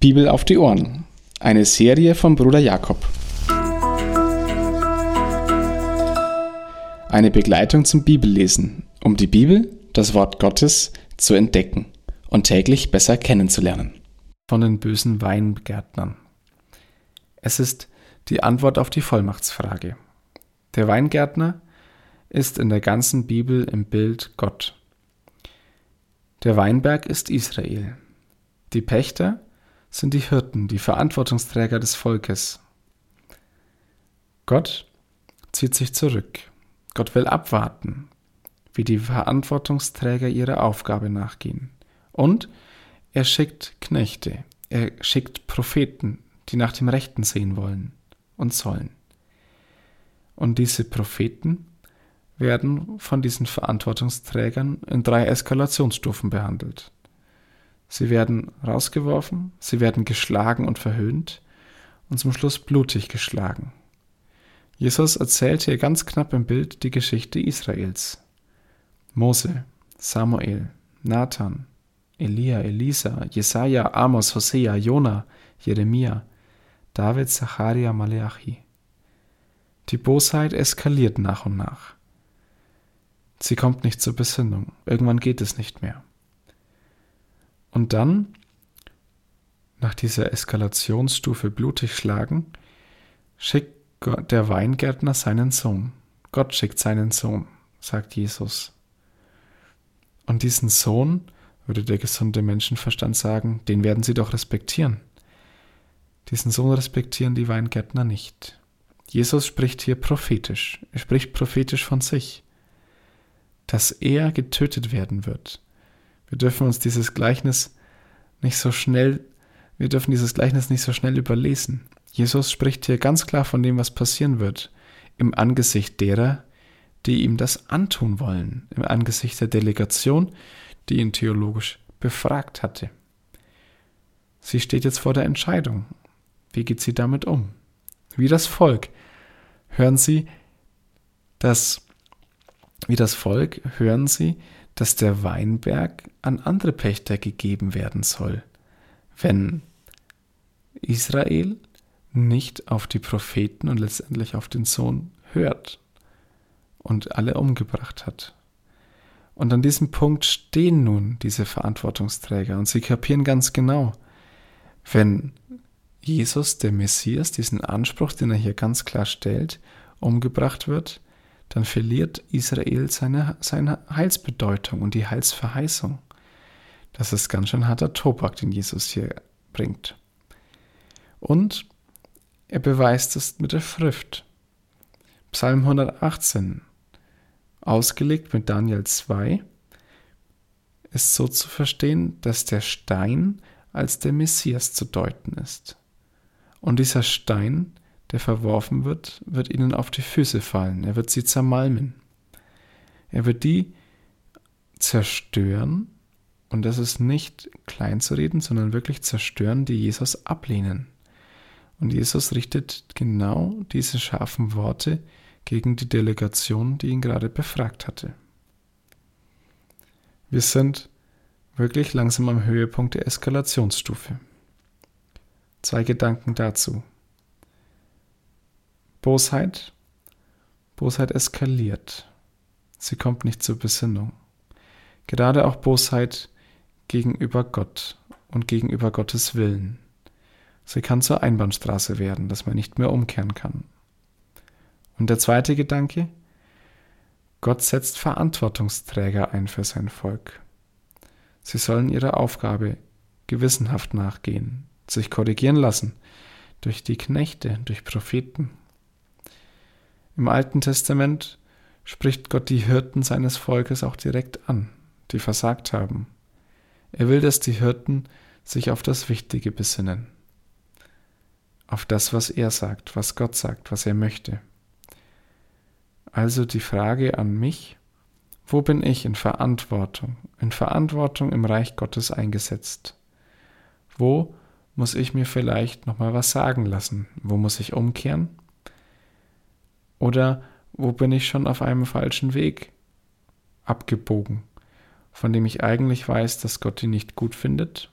Bibel auf die Ohren. Eine Serie von Bruder Jakob. Eine Begleitung zum Bibellesen, um die Bibel, das Wort Gottes, zu entdecken und täglich besser kennenzulernen. Von den bösen Weingärtnern. Es ist die Antwort auf die Vollmachtsfrage. Der Weingärtner ist in der ganzen Bibel im Bild Gott. Der Weinberg ist Israel. Die Pächter sind die Hirten, die Verantwortungsträger des Volkes. Gott zieht sich zurück. Gott will abwarten, wie die Verantwortungsträger ihrer Aufgabe nachgehen. Und er schickt Knechte, er schickt Propheten, die nach dem Rechten sehen wollen und sollen. Und diese Propheten werden von diesen Verantwortungsträgern in drei Eskalationsstufen behandelt. Sie werden rausgeworfen, sie werden geschlagen und verhöhnt und zum Schluss blutig geschlagen. Jesus erzählt hier ganz knapp im Bild die Geschichte Israels. Mose, Samuel, Nathan, Elia, Elisa, Jesaja, Amos, Hosea, Jona, Jeremia, David, Zacharia, Maleachi. Die Bosheit eskaliert nach und nach. Sie kommt nicht zur Besinnung. Irgendwann geht es nicht mehr. Und dann, nach dieser Eskalationsstufe blutig schlagen, schickt der Weingärtner seinen Sohn. Gott schickt seinen Sohn, sagt Jesus. Und diesen Sohn, würde der gesunde Menschenverstand sagen, den werden sie doch respektieren. Diesen Sohn respektieren die Weingärtner nicht. Jesus spricht hier prophetisch. Er spricht prophetisch von sich, dass er getötet werden wird wir dürfen uns dieses Gleichnis nicht so schnell, wir dürfen dieses Gleichnis nicht so schnell überlesen. Jesus spricht hier ganz klar von dem, was passieren wird, im Angesicht derer, die ihm das antun wollen, im Angesicht der Delegation, die ihn theologisch befragt hatte. Sie steht jetzt vor der Entscheidung. Wie geht sie damit um? Wie das Volk hören sie, dass, wie das Volk hören sie, dass der Weinberg an andere Pächter gegeben werden soll, wenn Israel nicht auf die Propheten und letztendlich auf den Sohn hört und alle umgebracht hat. Und an diesem Punkt stehen nun diese Verantwortungsträger und sie kapieren ganz genau, wenn Jesus, der Messias, diesen Anspruch, den er hier ganz klar stellt, umgebracht wird, dann verliert Israel seine, seine Heilsbedeutung und die Heilsverheißung. Das ist ganz schön harter Tobak, den Jesus hier bringt. Und er beweist es mit der Schrift. Psalm 118, ausgelegt mit Daniel 2, ist so zu verstehen, dass der Stein als der Messias zu deuten ist. Und dieser Stein der verworfen wird, wird ihnen auf die Füße fallen. Er wird sie zermalmen. Er wird die zerstören, und das ist nicht klein zu reden, sondern wirklich zerstören, die Jesus ablehnen. Und Jesus richtet genau diese scharfen Worte gegen die Delegation, die ihn gerade befragt hatte. Wir sind wirklich langsam am Höhepunkt der Eskalationsstufe. Zwei Gedanken dazu. Bosheit. Bosheit eskaliert. Sie kommt nicht zur Besinnung. Gerade auch Bosheit gegenüber Gott und gegenüber Gottes Willen. Sie kann zur Einbahnstraße werden, dass man nicht mehr umkehren kann. Und der zweite Gedanke, Gott setzt Verantwortungsträger ein für sein Volk. Sie sollen ihrer Aufgabe gewissenhaft nachgehen, sich korrigieren lassen durch die Knechte, durch Propheten, im Alten Testament spricht Gott die Hirten seines Volkes auch direkt an, die versagt haben. Er will, dass die Hirten sich auf das Wichtige besinnen, auf das, was er sagt, was Gott sagt, was er möchte. Also die Frage an mich, wo bin ich in Verantwortung, in Verantwortung im Reich Gottes eingesetzt? Wo muss ich mir vielleicht nochmal was sagen lassen? Wo muss ich umkehren? Oder wo bin ich schon auf einem falschen Weg? Abgebogen, von dem ich eigentlich weiß, dass Gott ihn nicht gut findet